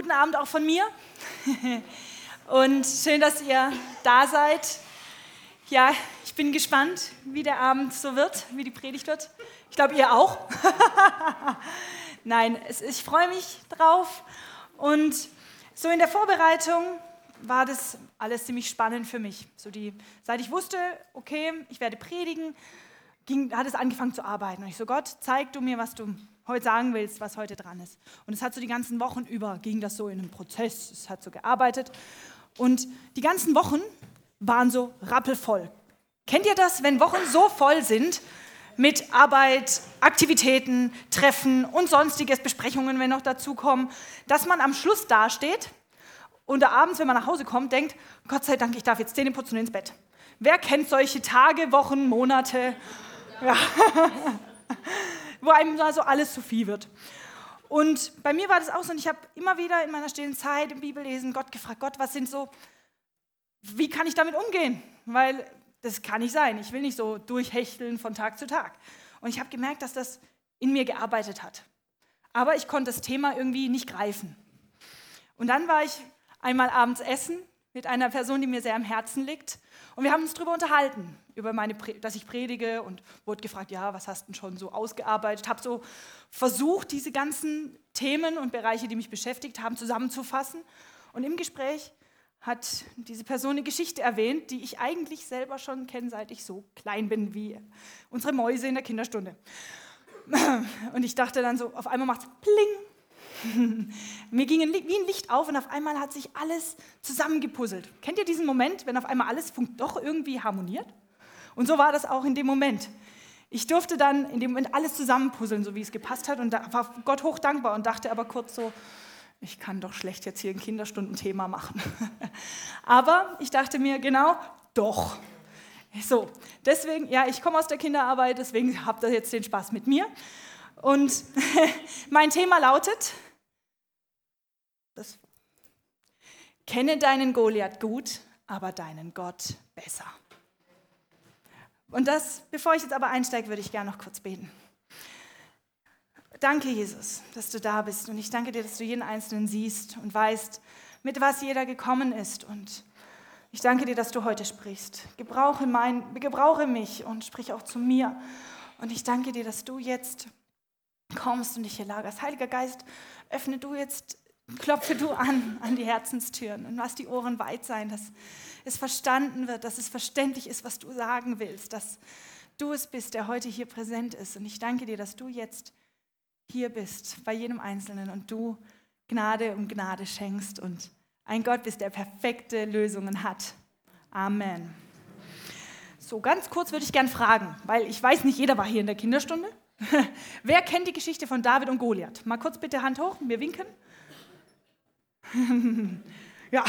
Guten Abend auch von mir. Und schön, dass ihr da seid. Ja, ich bin gespannt, wie der Abend so wird, wie die Predigt wird. Ich glaube, ihr auch. Nein, es, ich freue mich drauf. Und so in der Vorbereitung war das alles ziemlich spannend für mich. So die, seit ich wusste, okay, ich werde predigen, ging, hat es angefangen zu arbeiten. Und ich so, Gott, zeig du mir, was du heute sagen willst, was heute dran ist. Und es hat so die ganzen Wochen über, ging das so in einem Prozess, es hat so gearbeitet. Und die ganzen Wochen waren so rappelvoll. Kennt ihr das, wenn Wochen so voll sind mit Arbeit, Aktivitäten, Treffen und sonstiges, Besprechungen, wenn noch dazu kommen, dass man am Schluss dasteht und abends, wenn man nach Hause kommt, denkt, Gott sei Dank, ich darf jetzt Zähne putzen und ins Bett. Wer kennt solche Tage, Wochen, Monate? Ja. wo einem da so alles zu viel wird. Und bei mir war das auch so, und ich habe immer wieder in meiner stillen Zeit im Bibellesen Gott gefragt, Gott, was sind so, wie kann ich damit umgehen? Weil das kann nicht sein. Ich will nicht so durchhechteln von Tag zu Tag. Und ich habe gemerkt, dass das in mir gearbeitet hat. Aber ich konnte das Thema irgendwie nicht greifen. Und dann war ich einmal abends essen mit einer Person, die mir sehr am Herzen liegt. Und wir haben uns darüber unterhalten, über meine, dass ich predige und wurde gefragt, ja, was hast du denn schon so ausgearbeitet? Habe so versucht, diese ganzen Themen und Bereiche, die mich beschäftigt haben, zusammenzufassen. Und im Gespräch hat diese Person eine Geschichte erwähnt, die ich eigentlich selber schon kenne, seit ich so klein bin wie unsere Mäuse in der Kinderstunde. Und ich dachte dann so, auf einmal macht es pling Mir ging wie ein Licht auf und auf einmal hat sich alles zusammengepuzzelt. Kennt ihr diesen Moment, wenn auf einmal alles doch irgendwie harmoniert? Und so war das auch in dem Moment. Ich durfte dann in dem Moment alles zusammenpuzzeln, so wie es gepasst hat. Und da war Gott hoch dankbar und dachte aber kurz so, ich kann doch schlecht jetzt hier ein Kinderstundenthema machen. aber ich dachte mir, genau, doch. So, deswegen, ja, ich komme aus der Kinderarbeit, deswegen habt ihr jetzt den Spaß mit mir. Und mein Thema lautet, das, kenne deinen Goliath gut, aber deinen Gott besser. Und das, bevor ich jetzt aber einsteige, würde ich gerne noch kurz beten. Danke, Jesus, dass du da bist. Und ich danke dir, dass du jeden Einzelnen siehst und weißt, mit was jeder gekommen ist. Und ich danke dir, dass du heute sprichst. Gebrauche, mein, gebrauche mich und sprich auch zu mir. Und ich danke dir, dass du jetzt kommst und dich hier lagerst. Heiliger Geist, öffne du jetzt klopfe du an, an die Herzenstüren und lass die Ohren weit sein, dass es verstanden wird, dass es verständlich ist, was du sagen willst, dass du es bist, der heute hier präsent ist. Und ich danke dir, dass du jetzt hier bist, bei jedem Einzelnen und du Gnade um Gnade schenkst und ein Gott bist, der perfekte Lösungen hat. Amen. So, ganz kurz würde ich gern fragen, weil ich weiß, nicht jeder war hier in der Kinderstunde. Wer kennt die Geschichte von David und Goliath? Mal kurz bitte Hand hoch, wir winken. ja,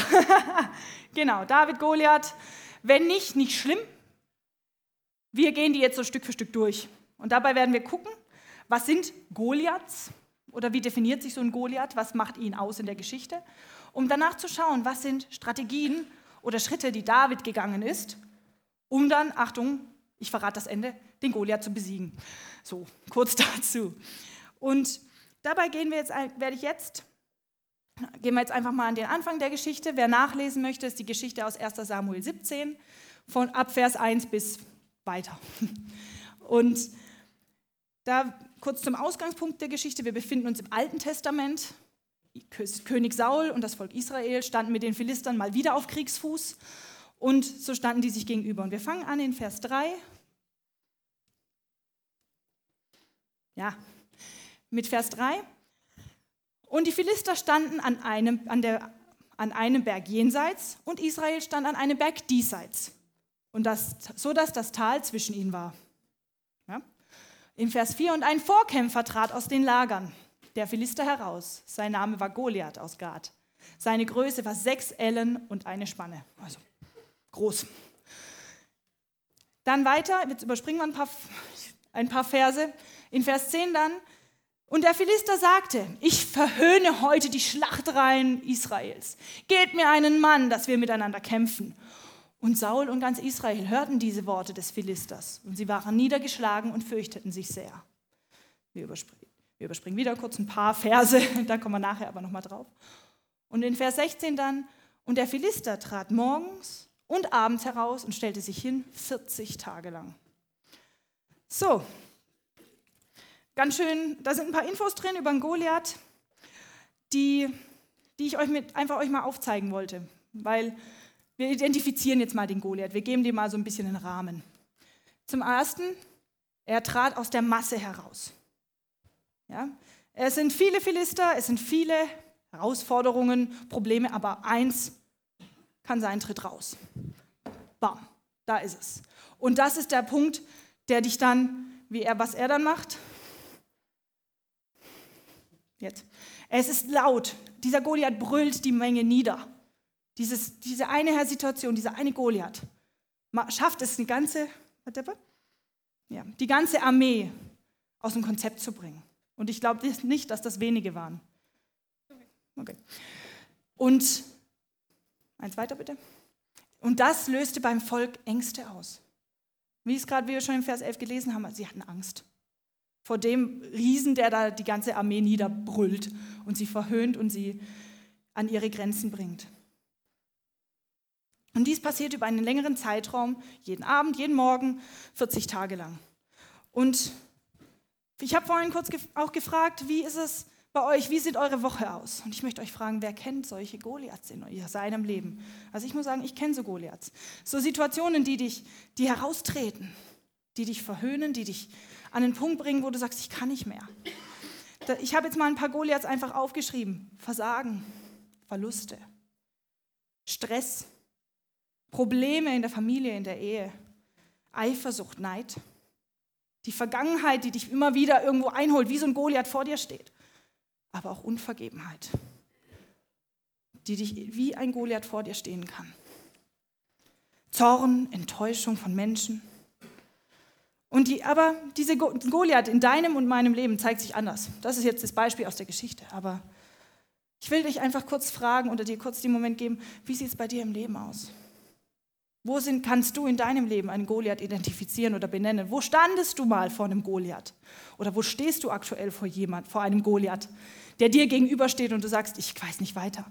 genau, David, Goliath. Wenn nicht, nicht schlimm. Wir gehen die jetzt so Stück für Stück durch. Und dabei werden wir gucken, was sind Goliaths oder wie definiert sich so ein Goliath, was macht ihn aus in der Geschichte, um danach zu schauen, was sind Strategien oder Schritte, die David gegangen ist, um dann, Achtung, ich verrate das Ende, den Goliath zu besiegen. So, kurz dazu. Und dabei gehen wir jetzt, werde ich jetzt Gehen wir jetzt einfach mal an den Anfang der Geschichte. Wer nachlesen möchte, ist die Geschichte aus 1 Samuel 17, von ab Vers 1 bis weiter. Und da kurz zum Ausgangspunkt der Geschichte. Wir befinden uns im Alten Testament. König Saul und das Volk Israel standen mit den Philistern mal wieder auf Kriegsfuß und so standen die sich gegenüber. Und wir fangen an in Vers 3. Ja, mit Vers 3. Und die Philister standen an einem, an, der, an einem Berg jenseits und Israel stand an einem Berg diesseits, und das, so dass das Tal zwischen ihnen war. Ja? In Vers 4, und ein Vorkämpfer trat aus den Lagern der Philister heraus. Sein Name war Goliath aus Gad. Seine Größe war sechs Ellen und eine Spanne. Also groß. Dann weiter, jetzt überspringen wir ein paar, ein paar Verse. In Vers 10 dann, und der Philister sagte, ich verhöhne heute die Schlachtreihen Israels. Gebt mir einen Mann, dass wir miteinander kämpfen. Und Saul und ganz Israel hörten diese Worte des Philisters und sie waren niedergeschlagen und fürchteten sich sehr. Wir überspringen, wir überspringen wieder kurz ein paar Verse, da kommen wir nachher aber nochmal drauf. Und in Vers 16 dann, und der Philister trat morgens und abends heraus und stellte sich hin 40 Tage lang. So, ganz schön, da sind ein paar Infos drin über den Goliath, die, die ich euch mit, einfach euch mal aufzeigen wollte, weil wir identifizieren jetzt mal den Goliath, wir geben dem mal so ein bisschen einen Rahmen. Zum Ersten, er trat aus der Masse heraus. Ja? Es sind viele Philister, es sind viele Herausforderungen, Probleme, aber eins kann sein, tritt raus. Bam, da ist es. Und das ist der Punkt, der dich dann, wie er, was er dann macht. Jetzt. Es ist laut. Dieser Goliath brüllt die Menge nieder. Dieses, diese eine Situation, dieser eine Goliath schafft es, die ganze, ja, die ganze Armee aus dem Konzept zu bringen. Und ich glaube nicht, dass das wenige waren. Okay. Und eins weiter bitte. Und das löste beim Volk Ängste aus. Wie es gerade, wir schon im Vers 11 gelesen haben, sie hatten Angst vor dem Riesen, der da die ganze Armee niederbrüllt und sie verhöhnt und sie an ihre Grenzen bringt. Und dies passiert über einen längeren Zeitraum, jeden Abend, jeden Morgen, 40 Tage lang. Und ich habe vorhin kurz auch gefragt, wie ist es bei euch, wie sieht eure Woche aus? Und ich möchte euch fragen, wer kennt solche Goliaths in seinem Leben? Also ich muss sagen, ich kenne so Goliaths. So Situationen, die dich, die heraustreten, die dich verhöhnen, die dich an den Punkt bringen, wo du sagst, ich kann nicht mehr. Ich habe jetzt mal ein paar Goliaths einfach aufgeschrieben. Versagen, Verluste, Stress, Probleme in der Familie, in der Ehe, Eifersucht, Neid, die Vergangenheit, die dich immer wieder irgendwo einholt, wie so ein Goliath vor dir steht aber auch Unvergebenheit, die dich wie ein Goliath vor dir stehen kann. Zorn, Enttäuschung von Menschen. Und die, aber diese Goliath in deinem und meinem Leben zeigt sich anders. Das ist jetzt das Beispiel aus der Geschichte. Aber ich will dich einfach kurz fragen oder dir kurz den Moment geben, wie sieht es bei dir im Leben aus? Wo sind, kannst du in deinem Leben einen Goliath identifizieren oder benennen? Wo standest du mal vor einem Goliath? Oder wo stehst du aktuell vor jemand, vor einem Goliath, der dir gegenübersteht und du sagst, ich weiß nicht weiter.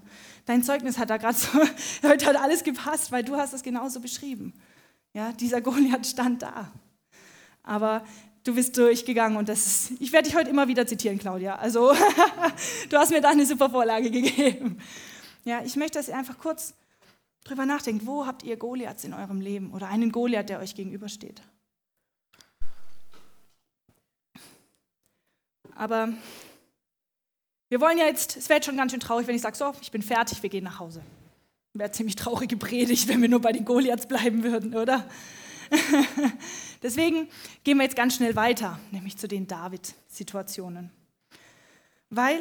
Dein Zeugnis hat da gerade so, heute hat alles gepasst, weil du hast es genauso beschrieben. Ja, dieser Goliath stand da. Aber du bist durchgegangen und das ist, ich werde dich heute immer wieder zitieren, Claudia. Also du hast mir da eine super Vorlage gegeben. Ja, ich möchte, dass ihr einfach kurz drüber nachdenkt, wo habt ihr Goliaths in eurem Leben oder einen Goliath, der euch gegenübersteht? Aber wir wollen ja jetzt, es wäre schon ganz schön traurig, wenn ich sage, so, ich bin fertig, wir gehen nach Hause. Wäre ziemlich traurige Predigt, wenn wir nur bei den Goliaths bleiben würden, oder? Deswegen gehen wir jetzt ganz schnell weiter, nämlich zu den David-Situationen. Weil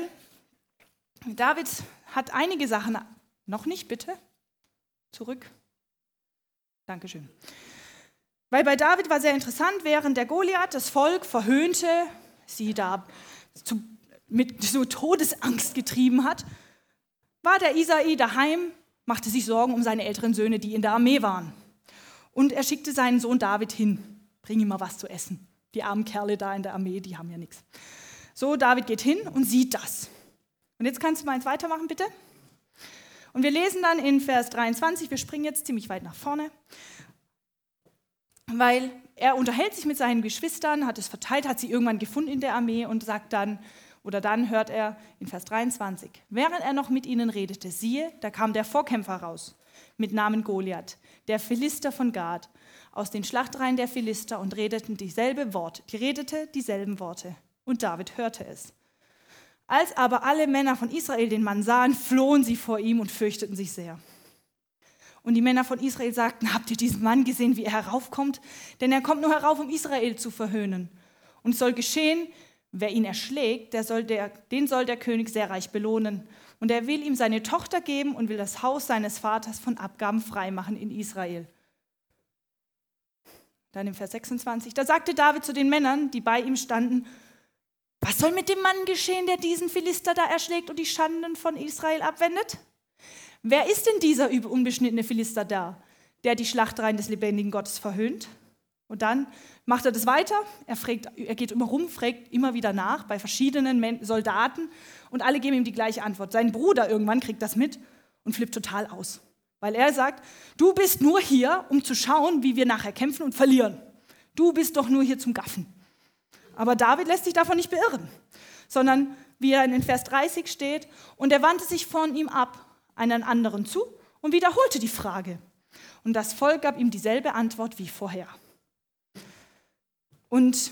David hat einige Sachen, noch nicht bitte, Zurück. Dankeschön. Weil bei David war sehr interessant, während der Goliath das Volk verhöhnte, sie da zu, mit so Todesangst getrieben hat, war der Isai daheim, machte sich Sorgen um seine älteren Söhne, die in der Armee waren. Und er schickte seinen Sohn David hin, bring ihm mal was zu essen. Die armen Kerle da in der Armee, die haben ja nichts. So, David geht hin und sieht das. Und jetzt kannst du mal eins weitermachen, bitte. Und wir lesen dann in Vers 23, wir springen jetzt ziemlich weit nach vorne, weil er unterhält sich mit seinen Geschwistern, hat es verteilt, hat sie irgendwann gefunden in der Armee und sagt dann, oder dann hört er in Vers 23, während er noch mit ihnen redete, siehe, da kam der Vorkämpfer raus mit Namen Goliath, der Philister von Gad, aus den Schlachtreihen der Philister und redeten dieselbe Worte, die redete dieselben Worte. Und David hörte es. Als aber alle Männer von Israel den Mann sahen, flohen sie vor ihm und fürchteten sich sehr. Und die Männer von Israel sagten, habt ihr diesen Mann gesehen, wie er heraufkommt? Denn er kommt nur herauf, um Israel zu verhöhnen. Und es soll geschehen, wer ihn erschlägt, soll der, den soll der König sehr reich belohnen. Und er will ihm seine Tochter geben und will das Haus seines Vaters von Abgaben freimachen in Israel. Dann im Vers 26, da sagte David zu den Männern, die bei ihm standen, was soll mit dem Mann geschehen, der diesen Philister da erschlägt und die Schanden von Israel abwendet? Wer ist denn dieser unbeschnittene Philister da, der die Schlachtreihen des lebendigen Gottes verhöhnt? Und dann macht er das weiter. Er, fragt, er geht immer rum, fragt immer wieder nach bei verschiedenen Soldaten und alle geben ihm die gleiche Antwort. Sein Bruder irgendwann kriegt das mit und flippt total aus. Weil er sagt, du bist nur hier, um zu schauen, wie wir nachher kämpfen und verlieren. Du bist doch nur hier zum Gaffen. Aber David lässt sich davon nicht beirren, sondern wie er in Vers 30 steht, und er wandte sich von ihm ab, einen anderen zu und wiederholte die Frage. Und das Volk gab ihm dieselbe Antwort wie vorher. Und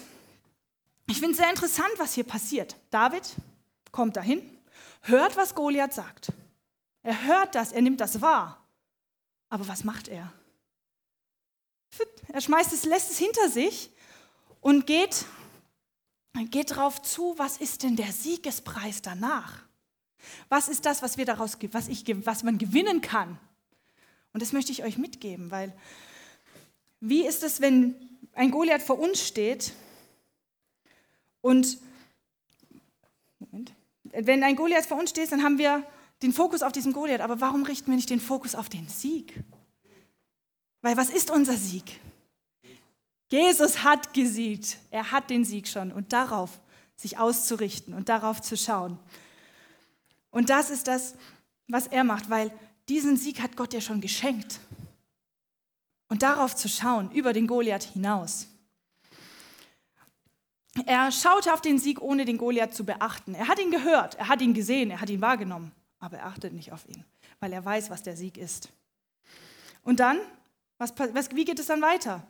ich finde es sehr interessant, was hier passiert. David kommt dahin, hört, was Goliath sagt. Er hört das, er nimmt das wahr. Aber was macht er? Er schmeißt es, lässt es hinter sich und geht, geht darauf zu, was ist denn der Siegespreis danach? Was ist das, was, wir daraus, was, ich, was man gewinnen kann? Und das möchte ich euch mitgeben, weil wie ist es, wenn ein Goliath vor uns steht und Moment, wenn ein Goliath vor uns steht, dann haben wir den Fokus auf diesen Goliath. Aber warum richten wir nicht den Fokus auf den Sieg? Weil was ist unser Sieg? Jesus hat gesiegt. Er hat den Sieg schon. Und darauf sich auszurichten und darauf zu schauen. Und das ist das, was er macht, weil diesen Sieg hat Gott ja schon geschenkt. Und darauf zu schauen, über den Goliath hinaus. Er schaute auf den Sieg, ohne den Goliath zu beachten. Er hat ihn gehört, er hat ihn gesehen, er hat ihn wahrgenommen, aber er achtet nicht auf ihn, weil er weiß, was der Sieg ist. Und dann, was, was, wie geht es dann weiter?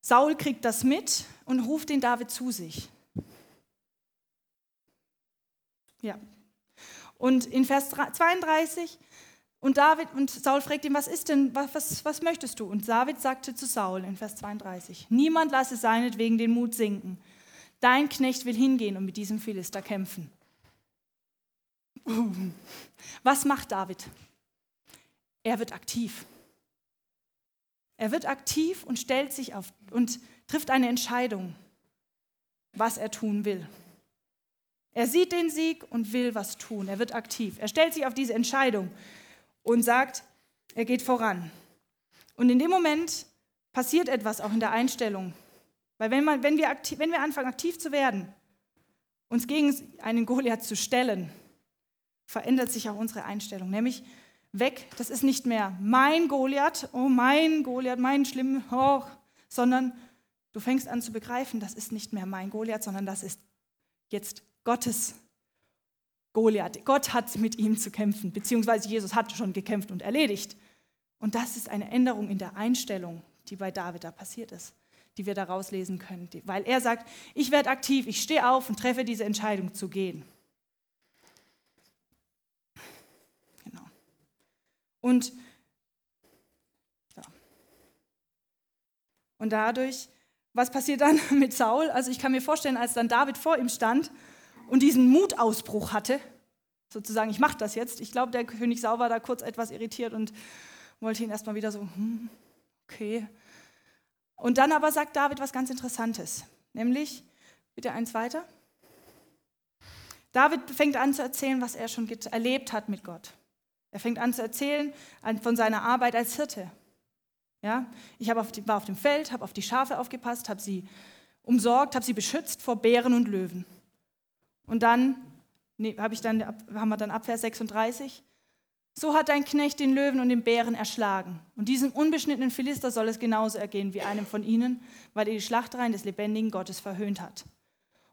Saul kriegt das mit und ruft den David zu sich. Ja. Und in Vers 32 und David und Saul fragt ihn, was ist denn, was, was, möchtest du? Und David sagte zu Saul in Vers 32, niemand lasse seinetwegen den Mut sinken. Dein Knecht will hingehen und mit diesem Philister kämpfen. Was macht David? Er wird aktiv. Er wird aktiv und stellt sich auf und trifft eine Entscheidung, was er tun will. Er sieht den Sieg und will was tun. Er wird aktiv. Er stellt sich auf diese Entscheidung und sagt, er geht voran. Und in dem Moment passiert etwas auch in der Einstellung. Weil wenn, man, wenn, wir, aktiv, wenn wir anfangen, aktiv zu werden, uns gegen einen Goliath zu stellen, verändert sich auch unsere Einstellung. Nämlich weg, das ist nicht mehr mein Goliath, oh mein Goliath, mein schlimm, oh, sondern du fängst an zu begreifen, das ist nicht mehr mein Goliath, sondern das ist jetzt Gottes Goliath. Gott hat mit ihm zu kämpfen, beziehungsweise Jesus hat schon gekämpft und erledigt. Und das ist eine Änderung in der Einstellung, die bei David da passiert ist, die wir daraus lesen können. Weil er sagt, ich werde aktiv, ich stehe auf und treffe diese Entscheidung zu gehen. Genau. Und, ja. und dadurch, was passiert dann mit Saul? Also ich kann mir vorstellen, als dann David vor ihm stand und diesen Mutausbruch hatte, sozusagen, ich mache das jetzt. Ich glaube, der König Sau war da kurz etwas irritiert und wollte ihn erstmal wieder so, hm, okay. Und dann aber sagt David was ganz Interessantes, nämlich, bitte eins weiter. David fängt an zu erzählen, was er schon erlebt hat mit Gott. Er fängt an zu erzählen von seiner Arbeit als Hirte. Ja, ich auf die, war auf dem Feld, habe auf die Schafe aufgepasst, habe sie umsorgt, habe sie beschützt vor Bären und Löwen. Und dann nee, hab ich dann, haben wir dann ab Vers 36. So hat dein Knecht den Löwen und den Bären erschlagen. Und diesem unbeschnittenen Philister soll es genauso ergehen wie einem von ihnen, weil er die Schlachtreihen des lebendigen Gottes verhöhnt hat.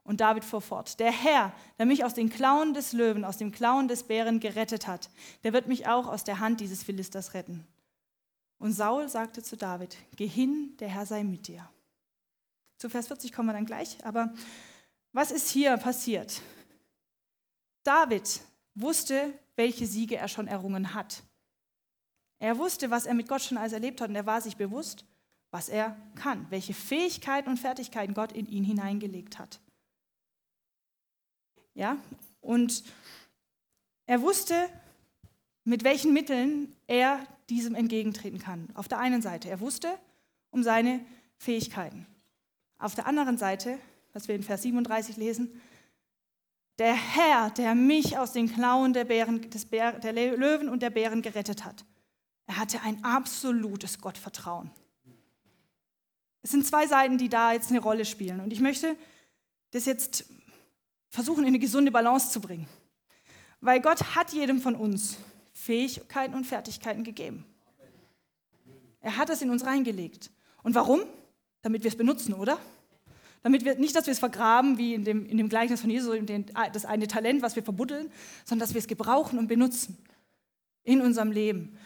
Und David fuhr fort, der Herr, der mich aus den Klauen des Löwen, aus dem Klauen des Bären gerettet hat, der wird mich auch aus der Hand dieses Philisters retten. Und Saul sagte zu David, geh hin, der Herr sei mit dir. Zu Vers 40 kommen wir dann gleich, aber was ist hier passiert? David wusste, welche Siege er schon errungen hat. Er wusste, was er mit Gott schon alles erlebt hat und er war sich bewusst, was er kann, welche Fähigkeiten und Fertigkeiten Gott in ihn hineingelegt hat. Ja, und er wusste, mit welchen Mitteln er diesem entgegentreten kann. Auf der einen Seite, er wusste um seine Fähigkeiten. Auf der anderen Seite was wir in Vers 37 lesen. Der Herr, der mich aus den Klauen der, Bären, des Bär, der Löwen und der Bären gerettet hat. Er hatte ein absolutes Gottvertrauen. Es sind zwei Seiten, die da jetzt eine Rolle spielen. Und ich möchte das jetzt versuchen, in eine gesunde Balance zu bringen. Weil Gott hat jedem von uns Fähigkeiten und Fertigkeiten gegeben. Er hat es in uns reingelegt. Und warum? Damit wir es benutzen, oder? Damit wir nicht, dass wir es vergraben, wie in dem, in dem Gleichnis von Jesus, das eine Talent, was wir verbuddeln, sondern dass wir es gebrauchen und benutzen in unserem Leben.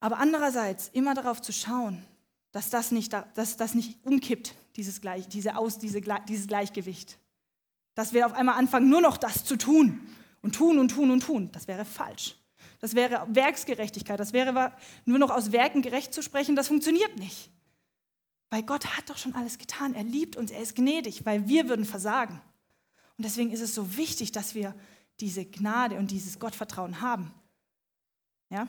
Aber andererseits immer darauf zu schauen, dass das nicht, dass das nicht umkippt, dieses, Gleich, diese Aus, diese, dieses Gleichgewicht. Dass wir auf einmal anfangen, nur noch das zu tun und tun und tun und tun. Das wäre falsch. Das wäre Werksgerechtigkeit. Das wäre nur noch aus Werken gerecht zu sprechen. Das funktioniert nicht. Weil Gott hat doch schon alles getan. Er liebt uns, er ist gnädig, weil wir würden versagen. Und deswegen ist es so wichtig, dass wir diese Gnade und dieses Gottvertrauen haben. Ja?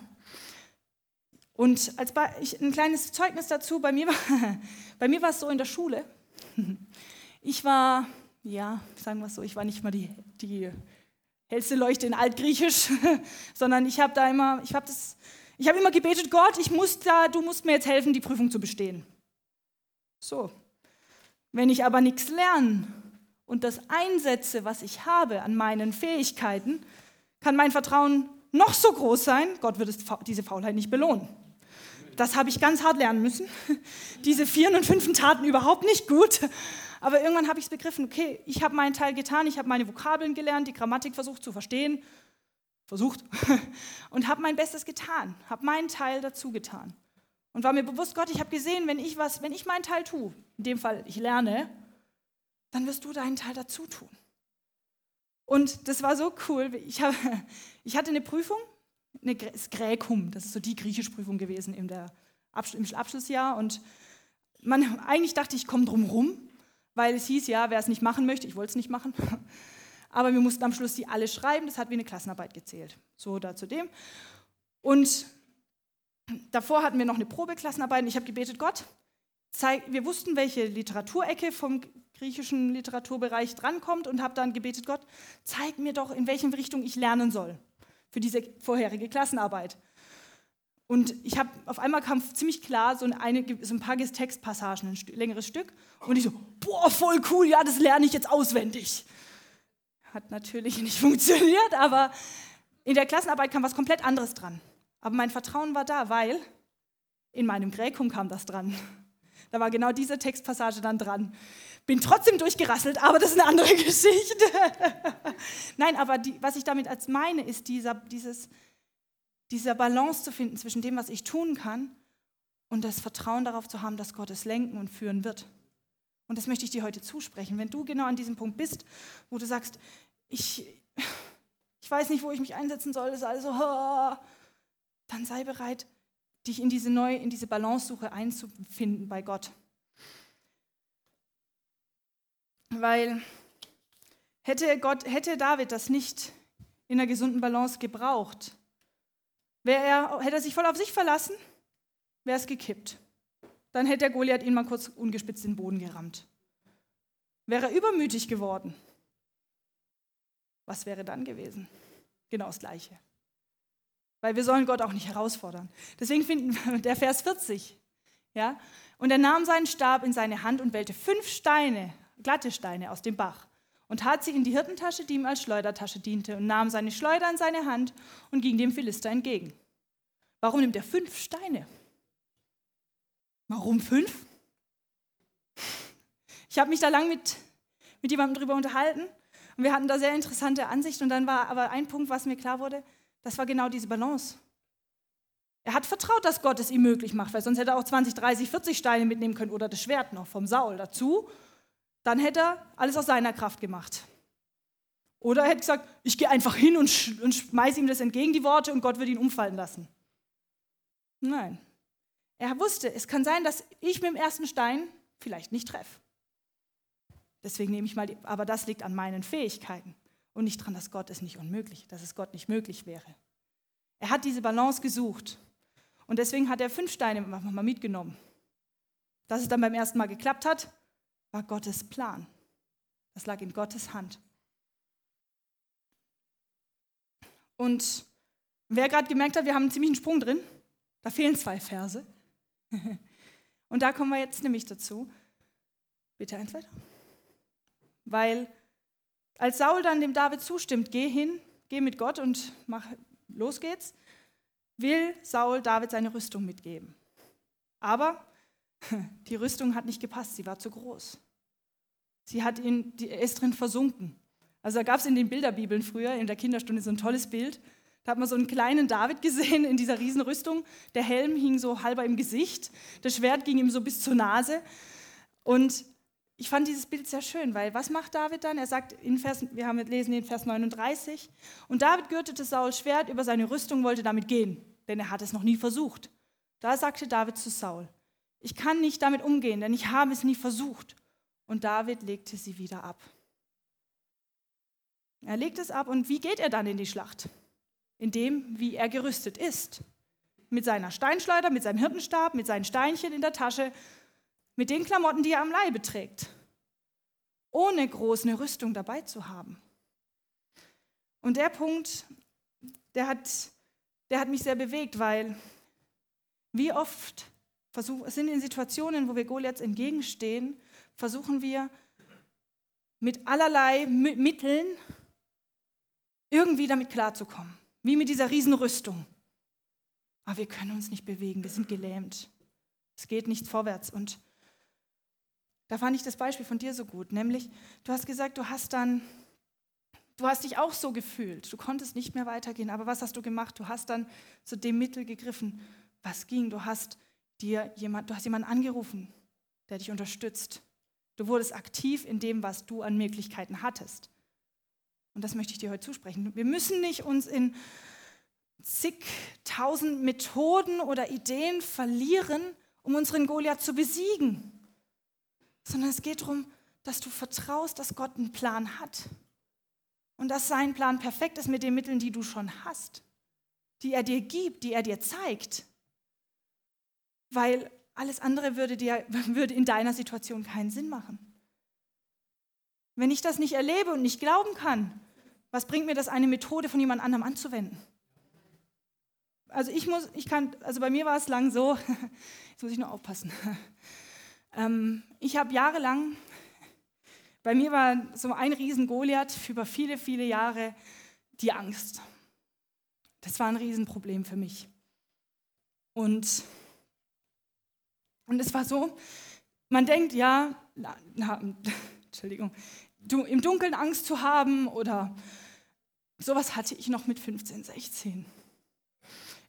Und als ein kleines Zeugnis dazu, bei mir, war, bei mir war es so in der Schule. Ich war, ja, sagen wir es so, ich war nicht mal die, die hellste Leuchte in Altgriechisch, sondern ich habe da immer, ich habe das, ich immer gebetet, Gott, ich muss da, du musst mir jetzt helfen, die Prüfung zu bestehen. So. Wenn ich aber nichts lerne und das einsetze, was ich habe an meinen Fähigkeiten, kann mein Vertrauen noch so groß sein, Gott wird es, diese Faulheit nicht belohnen. Das habe ich ganz hart lernen müssen. Diese vier und fünften taten überhaupt nicht gut. Aber irgendwann habe ich es begriffen, okay, ich habe meinen Teil getan, ich habe meine Vokabeln gelernt, die Grammatik versucht zu verstehen, versucht, und habe mein Bestes getan, habe meinen Teil dazu getan. Und war mir bewusst, Gott, ich habe gesehen, wenn ich was, wenn ich meinen Teil tue, in dem Fall ich lerne, dann wirst du deinen Teil dazu tun. Und das war so cool. Ich, hab, ich hatte eine Prüfung, eine Gräkum, das ist so die griechische Prüfung gewesen im, der, im Abschlussjahr. Und man, eigentlich dachte ich, ich komme drum rum, weil es hieß, ja, wer es nicht machen möchte, ich wollte es nicht machen. Aber wir mussten am Schluss die alle schreiben, das hat wie eine Klassenarbeit gezählt. So dazu dem. Und davor hatten wir noch eine Probeklassenarbeit und ich habe gebetet, Gott, zeig, wir wussten, welche Literaturecke vom griechischen Literaturbereich drankommt und habe dann gebetet, Gott, zeig mir doch, in welche Richtung ich lernen soll für diese vorherige Klassenarbeit. Und ich habe auf einmal kam ziemlich klar so, eine, so ein paar Textpassagen, ein längeres Stück. Und ich so, boah, voll cool, ja, das lerne ich jetzt auswendig. Hat natürlich nicht funktioniert, aber in der Klassenarbeit kam was komplett anderes dran. Aber mein Vertrauen war da, weil in meinem Gräkum kam das dran. Da war genau diese Textpassage dann dran. Bin trotzdem durchgerasselt, aber das ist eine andere Geschichte. Nein, aber die, was ich damit als meine, ist dieser, dieses, dieser Balance zu finden zwischen dem, was ich tun kann und das Vertrauen darauf zu haben, dass Gott es lenken und führen wird. Und das möchte ich dir heute zusprechen. Wenn du genau an diesem Punkt bist, wo du sagst, ich, ich weiß nicht, wo ich mich einsetzen soll, ist also, dann sei bereit, dich in diese neue, in diese Balancesuche einzufinden bei Gott. Weil hätte Gott, hätte David das nicht in einer gesunden Balance gebraucht, wäre er, hätte er sich voll auf sich verlassen, wäre es gekippt. Dann hätte der Goliath ihn mal kurz ungespitzt in den Boden gerammt. Wäre er übermütig geworden, was wäre dann gewesen? Genau das Gleiche. Weil wir sollen Gott auch nicht herausfordern. Deswegen finden wir der Vers 40. Ja? Und er nahm seinen Stab in seine Hand und wählte fünf Steine, glatte Steine aus dem Bach und tat sie in die Hirtentasche, die ihm als Schleudertasche diente, und nahm seine Schleuder in seine Hand und ging dem Philister entgegen. Warum nimmt er fünf Steine? Warum fünf? Ich habe mich da lang mit, mit jemandem darüber unterhalten und wir hatten da sehr interessante Ansichten. Und dann war aber ein Punkt, was mir klar wurde, das war genau diese Balance. Er hat vertraut, dass Gott es ihm möglich macht, weil sonst hätte er auch 20, 30, 40 Steine mitnehmen können oder das Schwert noch vom Saul dazu. Dann hätte er alles aus seiner Kraft gemacht. Oder er hätte gesagt, ich gehe einfach hin und, sch und schmeiße ihm das entgegen, die Worte, und Gott wird ihn umfallen lassen. Nein. Er wusste, es kann sein, dass ich mit dem ersten Stein vielleicht nicht treffe. Deswegen nehme ich mal, die, aber das liegt an meinen Fähigkeiten und nicht daran, dass Gott es nicht unmöglich, dass es Gott nicht möglich wäre. Er hat diese Balance gesucht und deswegen hat er fünf Steine mal mitgenommen. Dass es dann beim ersten Mal geklappt hat, war Gottes Plan. Das lag in Gottes Hand. Und wer gerade gemerkt hat, wir haben einen ziemlichen Sprung drin, da fehlen zwei Verse. Und da kommen wir jetzt nämlich dazu. Bitte eins weiter. Weil als Saul dann dem David zustimmt, geh hin, geh mit Gott und mach, los geht's, will Saul David seine Rüstung mitgeben. Aber die Rüstung hat nicht gepasst, sie war zu groß. Sie hat ihn, die, er ist drin versunken. Also da gab es in den Bilderbibeln früher, in der Kinderstunde, so ein tolles Bild. Da hat man so einen kleinen David gesehen in dieser Riesenrüstung. Der Helm hing so halber im Gesicht, das Schwert ging ihm so bis zur Nase. Und ich fand dieses Bild sehr schön, weil was macht David dann? Er sagt in Vers, wir haben lesen in Vers 39, und David gürtete Saul Schwert über seine Rüstung, wollte damit gehen, denn er hat es noch nie versucht. Da sagte David zu Saul, ich kann nicht damit umgehen, denn ich habe es nie versucht. Und David legte sie wieder ab. Er legt es ab und wie geht er dann in die Schlacht? In dem, wie er gerüstet ist. Mit seiner Steinschleuder, mit seinem Hirtenstab, mit seinen Steinchen in der Tasche, mit den Klamotten, die er am Leibe trägt. Ohne groß eine Rüstung dabei zu haben. Und der Punkt, der hat, der hat mich sehr bewegt, weil wie oft versuch, sind in Situationen, wo wir Goliaths entgegenstehen, versuchen wir mit allerlei Mitteln irgendwie damit klarzukommen. Wie mit dieser Riesenrüstung. Aber wir können uns nicht bewegen, wir sind gelähmt. Es geht nicht vorwärts. Und da fand ich das Beispiel von dir so gut, nämlich du hast gesagt, du hast dann, du hast dich auch so gefühlt, du konntest nicht mehr weitergehen, aber was hast du gemacht? Du hast dann zu dem Mittel gegriffen, was ging. Du hast dir jemand, du hast jemanden angerufen, der dich unterstützt. Du wurdest aktiv in dem, was du an Möglichkeiten hattest. Und das möchte ich dir heute zusprechen. Wir müssen nicht uns in zigtausend Methoden oder Ideen verlieren, um unseren Goliath zu besiegen, sondern es geht darum, dass du vertraust, dass Gott einen Plan hat und dass sein Plan perfekt ist mit den Mitteln, die du schon hast, die er dir gibt, die er dir zeigt. Weil alles andere würde, dir, würde in deiner Situation keinen Sinn machen. Wenn ich das nicht erlebe und nicht glauben kann, was bringt mir das, eine Methode von jemand anderem anzuwenden? Also ich muss, ich kann, also bei mir war es lang so, jetzt muss ich nur aufpassen. Ähm, ich habe jahrelang, bei mir war so ein riesen Goliath über viele, viele Jahre die Angst. Das war ein Riesenproblem für mich. Und, und es war so, man denkt, ja, na, na, Entschuldigung, du, im Dunkeln Angst zu haben oder sowas hatte ich noch mit 15, 16.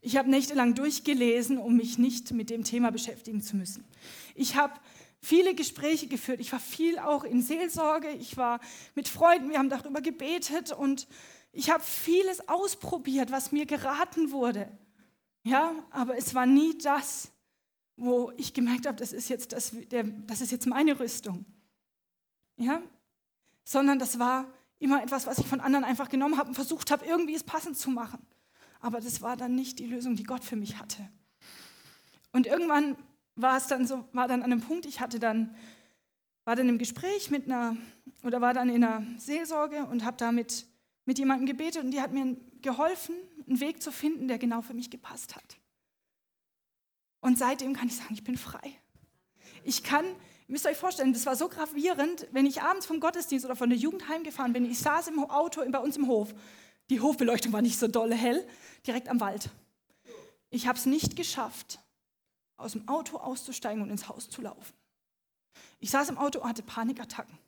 Ich habe nächtelang durchgelesen, um mich nicht mit dem Thema beschäftigen zu müssen. Ich habe viele Gespräche geführt. Ich war viel auch in Seelsorge. Ich war mit Freunden, wir haben darüber gebetet und ich habe vieles ausprobiert, was mir geraten wurde. Ja, aber es war nie das, wo ich gemerkt habe, das ist jetzt, das, der, das ist jetzt meine Rüstung. Ja, sondern das war immer etwas, was ich von anderen einfach genommen habe und versucht habe, irgendwie es passend zu machen. Aber das war dann nicht die Lösung, die Gott für mich hatte. Und irgendwann war es dann so, war dann an einem Punkt, ich hatte dann, war dann im Gespräch mit einer, oder war dann in einer Seelsorge und habe da mit, mit jemandem gebetet und die hat mir geholfen, einen Weg zu finden, der genau für mich gepasst hat. Und seitdem kann ich sagen, ich bin frei. Ich kann Ihr müsst euch vorstellen, das war so gravierend, wenn ich abends vom Gottesdienst oder von der Jugend heimgefahren bin, ich saß im Auto bei uns im Hof. Die Hofbeleuchtung war nicht so dolle hell, direkt am Wald. Ich habe es nicht geschafft, aus dem Auto auszusteigen und ins Haus zu laufen. Ich saß im Auto und hatte Panikattacken.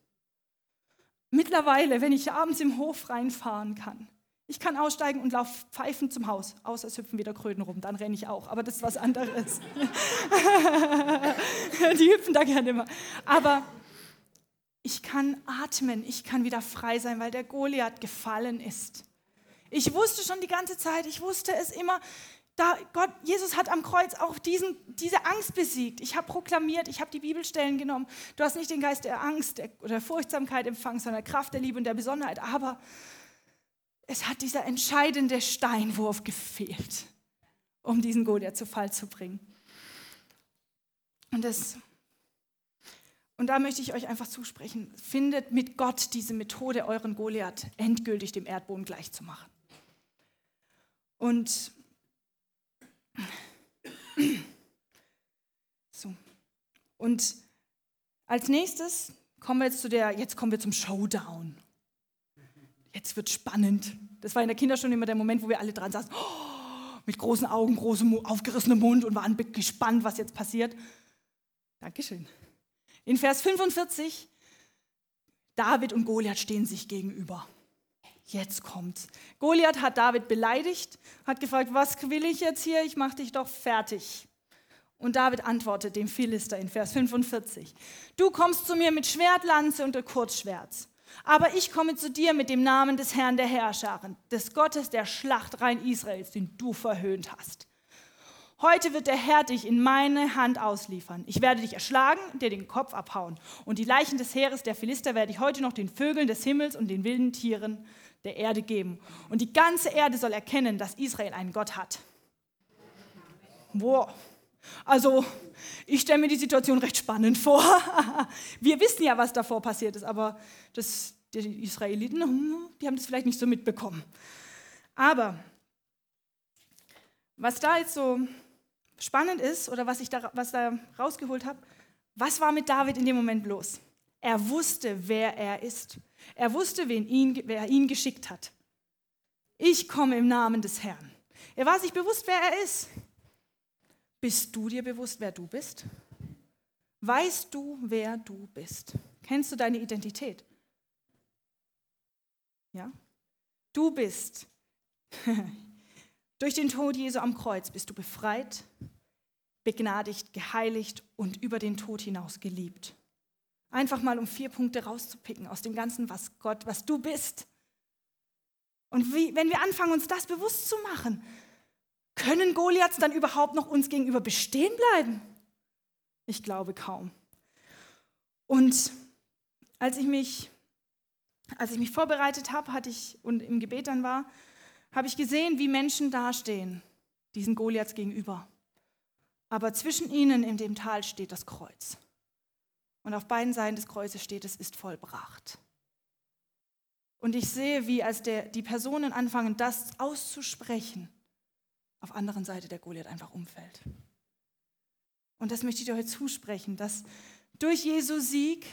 Mittlerweile, wenn ich abends im Hof reinfahren kann, ich kann aussteigen und laufe pfeifend zum Haus, außer es hüpfen wieder Kröten rum, dann renne ich auch, aber das ist was anderes. Die hüpfen da gerne immer. Aber ich kann atmen, ich kann wieder frei sein, weil der Goliath gefallen ist. Ich wusste schon die ganze Zeit, ich wusste es immer, da Gott, Jesus hat am Kreuz auch diesen, diese Angst besiegt. Ich habe proklamiert, ich habe die Bibelstellen genommen. Du hast nicht den Geist der Angst oder der Furchtsamkeit empfangen, sondern der Kraft der Liebe und der Besonnenheit. Aber es hat dieser entscheidende Steinwurf gefehlt, um diesen Goliath zu Fall zu bringen. Und, das, und da möchte ich euch einfach zusprechen, findet mit Gott diese Methode, euren Goliath endgültig dem Erdboden gleichzumachen. Und so, Und als nächstes kommen wir jetzt zu der, jetzt kommen wir zum Showdown. Jetzt wird spannend. Das war in der Kinderstunde immer der Moment, wo wir alle dran saßen, oh, mit großen Augen, großem aufgerissenem Mund und waren gespannt, was jetzt passiert. Dankeschön. In Vers 45, David und Goliath stehen sich gegenüber. Jetzt kommt's. Goliath hat David beleidigt, hat gefragt, was will ich jetzt hier? Ich mache dich doch fertig. Und David antwortet dem Philister in Vers 45, du kommst zu mir mit Schwert, Lanze und Kurzschwert. Aber ich komme zu dir mit dem Namen des Herrn der Herrscharen, des Gottes der Schlachtreihen Israels, den du verhöhnt hast. Heute wird der Herr dich in meine Hand ausliefern. Ich werde dich erschlagen, dir den Kopf abhauen. Und die Leichen des Heeres der Philister werde ich heute noch den Vögeln des Himmels und den wilden Tieren der Erde geben. Und die ganze Erde soll erkennen, dass Israel einen Gott hat. Wow. Also, ich stelle mir die Situation recht spannend vor. Wir wissen ja, was davor passiert ist, aber das, die Israeliten, hm, die haben das vielleicht nicht so mitbekommen. Aber was da jetzt so spannend ist oder was ich da, was da rausgeholt habe, was war mit David in dem Moment los? Er wusste, wer er ist. Er wusste, wen ihn, wer ihn geschickt hat. Ich komme im Namen des Herrn. Er war sich bewusst, wer er ist. Bist du dir bewusst, wer du bist? Weißt du, wer du bist? Kennst du deine Identität? Ja? Du bist. Durch den Tod Jesu am Kreuz bist du befreit, begnadigt, geheiligt und über den Tod hinaus geliebt. Einfach mal um vier Punkte rauszupicken aus dem Ganzen, was Gott, was du bist. Und wie, wenn wir anfangen, uns das bewusst zu machen, können Goliaths dann überhaupt noch uns gegenüber bestehen bleiben? Ich glaube kaum. Und als ich mich, als ich mich vorbereitet habe, hatte ich und im Gebet dann war, habe ich gesehen, wie Menschen dastehen, diesen Goliaths gegenüber. Aber zwischen ihnen in dem Tal steht das Kreuz. Und auf beiden Seiten des Kreuzes steht, es ist vollbracht. Und ich sehe, wie als der, die Personen anfangen, das auszusprechen, auf anderen Seite der Goliath einfach umfällt. Und das möchte ich dir heute zusprechen, dass durch Jesu Sieg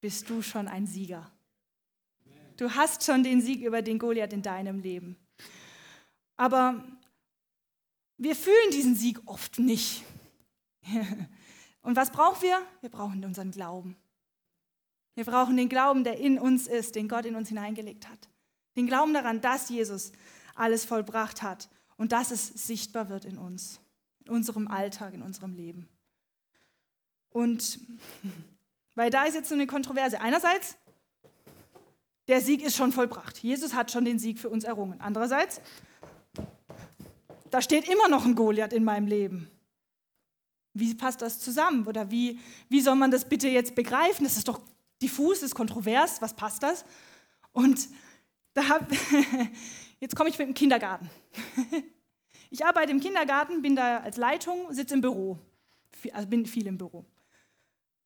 bist du schon ein Sieger. Du hast schon den Sieg über den Goliath in deinem Leben. Aber wir fühlen diesen Sieg oft nicht. Und was brauchen wir? Wir brauchen unseren Glauben. Wir brauchen den Glauben, der in uns ist, den Gott in uns hineingelegt hat. Den Glauben daran, dass Jesus alles vollbracht hat und dass es sichtbar wird in uns, in unserem Alltag, in unserem Leben. Und weil da ist jetzt so eine Kontroverse. Einerseits, der Sieg ist schon vollbracht. Jesus hat schon den Sieg für uns errungen. Andererseits, da steht immer noch ein Goliath in meinem Leben. Wie passt das zusammen? Oder wie, wie soll man das bitte jetzt begreifen? Das ist doch diffus, das ist kontrovers. Was passt das? Und da hab, Jetzt komme ich mit dem Kindergarten. Ich arbeite im Kindergarten, bin da als Leitung, sitze im Büro. Also bin viel im Büro.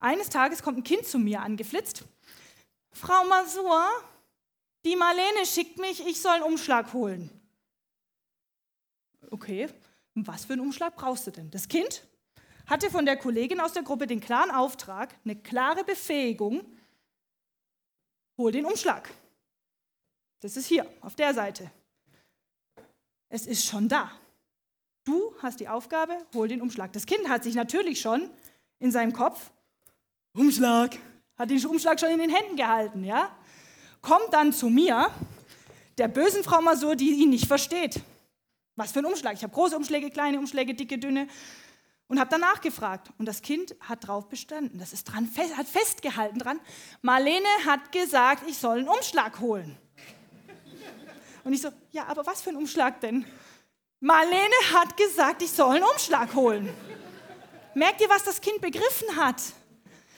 Eines Tages kommt ein Kind zu mir angeflitzt. Frau Masur, die Marlene schickt mich, ich soll einen Umschlag holen. Okay, was für einen Umschlag brauchst du denn? Das Kind hatte von der Kollegin aus der Gruppe den klaren Auftrag, eine klare Befähigung, hol den Umschlag. Das ist hier, auf der Seite. Es ist schon da. Du hast die Aufgabe, hol den Umschlag. Das Kind hat sich natürlich schon in seinem Kopf, Umschlag, hat den Umschlag schon in den Händen gehalten, ja? Kommt dann zu mir, der bösen Frau Masur, die ihn nicht versteht. Was für ein Umschlag? Ich habe große Umschläge, kleine Umschläge, dicke, dünne und habe danach gefragt. Und das Kind hat drauf bestanden. Das ist dran, hat festgehalten dran. Marlene hat gesagt, ich soll einen Umschlag holen. Und ich so, ja, aber was für ein Umschlag denn? Marlene hat gesagt, ich soll einen Umschlag holen. Merkt ihr, was das Kind begriffen hat?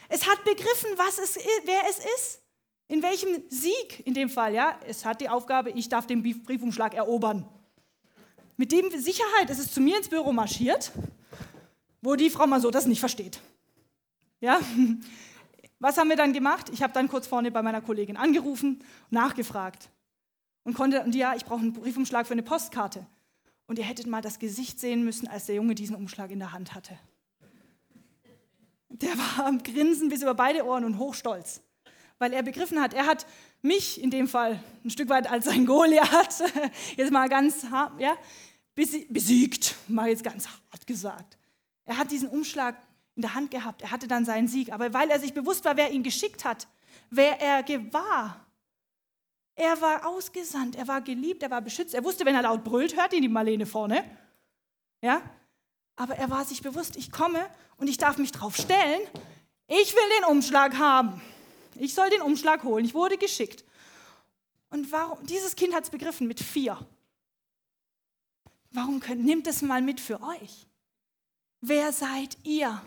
Es hat begriffen, was es, wer es ist. In welchem Sieg in dem Fall, ja? Es hat die Aufgabe, ich darf den Briefumschlag erobern. Mit dem Sicherheit ist es zu mir ins Büro marschiert, wo die Frau mal so das nicht versteht. Ja? Was haben wir dann gemacht? Ich habe dann kurz vorne bei meiner Kollegin angerufen, nachgefragt und konnte, und ja, ich brauche einen Briefumschlag für eine Postkarte. Und ihr hättet mal das Gesicht sehen müssen, als der Junge diesen Umschlag in der Hand hatte. der war am Grinsen bis über beide Ohren und hochstolz, weil er begriffen hat, er hat mich in dem Fall ein Stück weit als sein Goliath, jetzt mal ganz ja, besiegt, mal jetzt ganz hart gesagt. Er hat diesen Umschlag in der Hand gehabt, er hatte dann seinen Sieg, aber weil er sich bewusst war, wer ihn geschickt hat, wer er war, er war ausgesandt, er war geliebt, er war beschützt, er wusste, wenn er laut brüllt, hört ihn die Marlene vorne, ja, aber er war sich bewusst, ich komme und ich darf mich drauf stellen, ich will den Umschlag haben. Ich soll den Umschlag holen. Ich wurde geschickt. Und warum? Dieses Kind hat es begriffen mit vier. Warum könnt, nehmt es mal mit für euch? Wer seid ihr?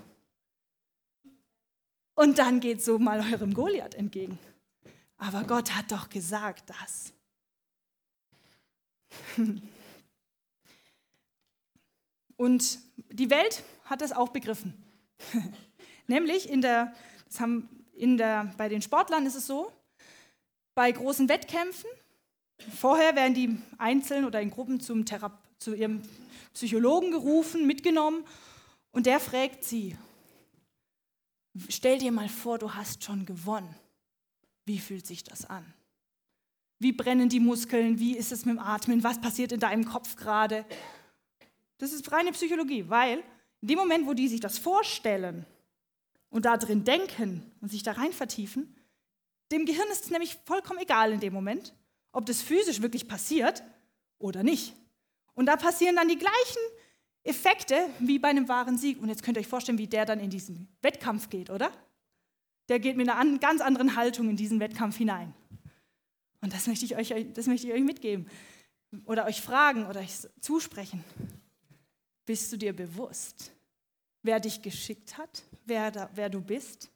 Und dann geht so mal eurem Goliath entgegen. Aber Gott hat doch gesagt das. Und die Welt hat das auch begriffen. Nämlich in der, das haben in der, bei den Sportlern ist es so, bei großen Wettkämpfen, vorher werden die einzeln oder in Gruppen zum Thera zu ihrem Psychologen gerufen, mitgenommen und der fragt sie, stell dir mal vor, du hast schon gewonnen. Wie fühlt sich das an? Wie brennen die Muskeln? Wie ist es mit dem Atmen? Was passiert in deinem Kopf gerade? Das ist reine Psychologie, weil in dem Moment, wo die sich das vorstellen, und da drin denken und sich da rein vertiefen, dem Gehirn ist es nämlich vollkommen egal in dem Moment, ob das physisch wirklich passiert oder nicht. Und da passieren dann die gleichen Effekte wie bei einem wahren Sieg. Und jetzt könnt ihr euch vorstellen, wie der dann in diesen Wettkampf geht, oder? Der geht mit einer ganz anderen Haltung in diesen Wettkampf hinein. Und das möchte ich euch, das möchte ich euch mitgeben oder euch fragen oder euch zusprechen. Bist du dir bewusst, wer dich geschickt hat, wer, da, wer du bist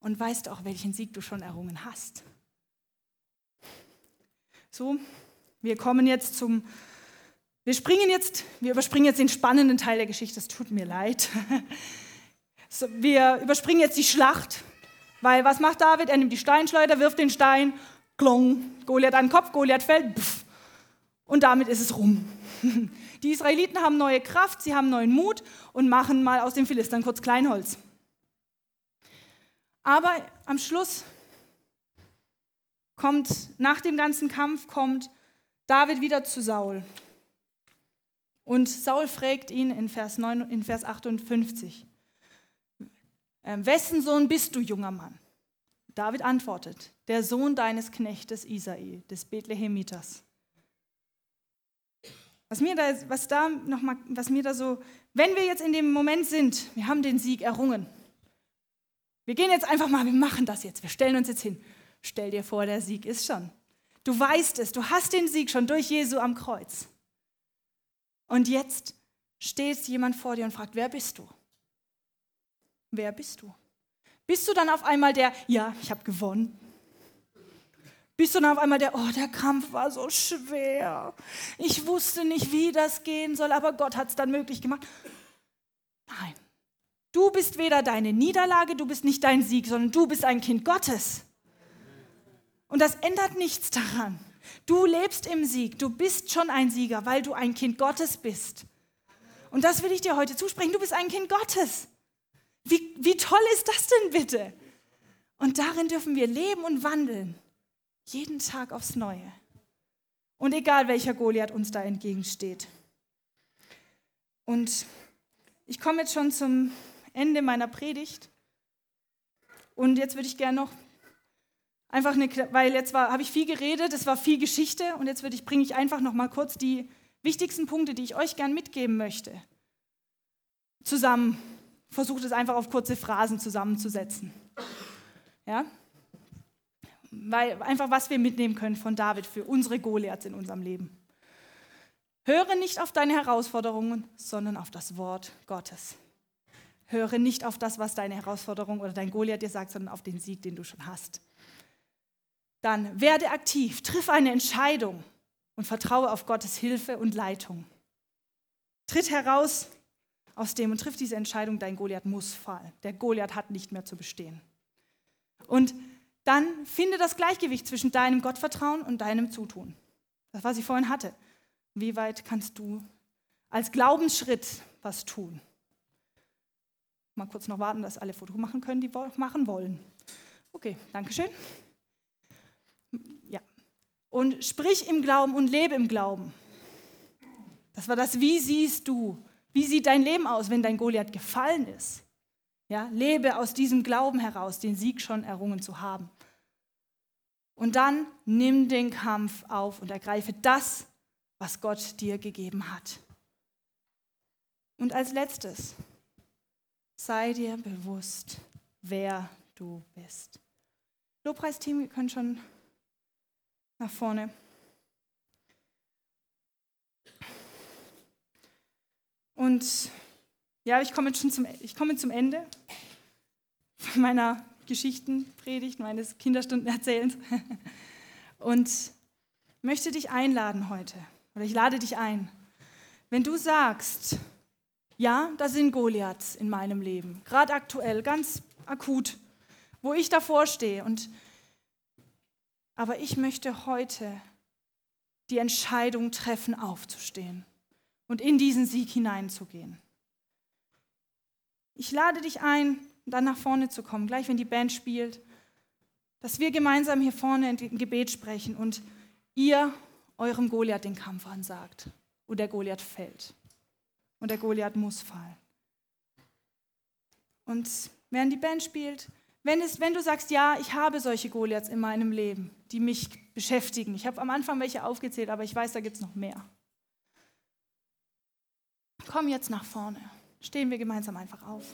und weißt auch, welchen Sieg du schon errungen hast. So, wir kommen jetzt zum, wir springen jetzt, wir überspringen jetzt den spannenden Teil der Geschichte, es tut mir leid. Wir überspringen jetzt die Schlacht, weil was macht David? Er nimmt die Steinschleuder, wirft den Stein, klong, Goliath an den Kopf, Goliath fällt, pff, und damit ist es rum. Die Israeliten haben neue Kraft, sie haben neuen Mut und machen mal aus den Philistern kurz Kleinholz. Aber am Schluss kommt, nach dem ganzen Kampf, kommt David wieder zu Saul. Und Saul fragt ihn in Vers, 9, in Vers 58, ähm, wessen Sohn bist du, junger Mann? David antwortet, der Sohn deines Knechtes Isai, des Bethlehemiters. Was mir da, was da noch mal, was mir da so, wenn wir jetzt in dem Moment sind, wir haben den Sieg errungen. Wir gehen jetzt einfach mal, wir machen das jetzt, wir stellen uns jetzt hin. Stell dir vor, der Sieg ist schon. Du weißt es, du hast den Sieg schon durch Jesu am Kreuz. Und jetzt steht jemand vor dir und fragt, wer bist du? Wer bist du? Bist du dann auf einmal der, ja, ich habe gewonnen, bist du dann auf einmal der, oh, der Kampf war so schwer. Ich wusste nicht, wie das gehen soll, aber Gott hat es dann möglich gemacht. Nein. Du bist weder deine Niederlage, du bist nicht dein Sieg, sondern du bist ein Kind Gottes. Und das ändert nichts daran. Du lebst im Sieg, du bist schon ein Sieger, weil du ein Kind Gottes bist. Und das will ich dir heute zusprechen. Du bist ein Kind Gottes. Wie, wie toll ist das denn bitte? Und darin dürfen wir leben und wandeln. Jeden Tag aufs Neue. Und egal welcher Goliath uns da entgegensteht. Und ich komme jetzt schon zum Ende meiner Predigt. Und jetzt würde ich gerne noch einfach eine, weil jetzt habe ich viel geredet, es war viel Geschichte und jetzt ich, bringe ich einfach noch mal kurz die wichtigsten Punkte, die ich euch gern mitgeben möchte, zusammen. Versucht es einfach auf kurze Phrasen zusammenzusetzen. Ja? weil einfach was wir mitnehmen können von David für unsere Goliaths in unserem Leben. Höre nicht auf deine Herausforderungen, sondern auf das Wort Gottes. Höre nicht auf das, was deine Herausforderung oder dein Goliath dir sagt, sondern auf den Sieg, den du schon hast. Dann werde aktiv, triff eine Entscheidung und vertraue auf Gottes Hilfe und Leitung. Tritt heraus aus dem und triff diese Entscheidung, dein Goliath muss fallen. Der Goliath hat nicht mehr zu bestehen. Und dann finde das Gleichgewicht zwischen deinem Gottvertrauen und deinem Zutun. Das, was ich vorhin hatte. Wie weit kannst du als Glaubensschritt was tun? Mal kurz noch warten, dass alle Foto machen können, die machen wollen. Okay, danke schön. Ja. Und sprich im Glauben und lebe im Glauben. Das war das, wie siehst du? Wie sieht dein Leben aus, wenn dein Goliath gefallen ist? Ja, lebe aus diesem Glauben heraus, den Sieg schon errungen zu haben. Und dann nimm den Kampf auf und ergreife das, was Gott dir gegeben hat. Und als letztes, sei dir bewusst, wer du bist. Lobpreisteam, ihr könnt schon nach vorne. Und ja, ich komme schon zum, ich komme zum Ende meiner Geschichtenpredigt, meines Kinderstundenerzählens und möchte dich einladen heute, oder ich lade dich ein, wenn du sagst, ja, da sind Goliaths in meinem Leben, gerade aktuell, ganz akut, wo ich davor stehe und aber ich möchte heute die Entscheidung treffen, aufzustehen und in diesen Sieg hineinzugehen. Ich lade dich ein, dann nach vorne zu kommen, gleich wenn die Band spielt, dass wir gemeinsam hier vorne ein Gebet sprechen und ihr eurem Goliath den Kampf ansagt und der Goliath fällt. Und der Goliath muss fallen. Und während die Band spielt, wenn, es, wenn du sagst, ja, ich habe solche Goliaths in meinem Leben, die mich beschäftigen. Ich habe am Anfang welche aufgezählt, aber ich weiß, da gibt es noch mehr. Komm jetzt nach vorne. Stehen wir gemeinsam einfach auf.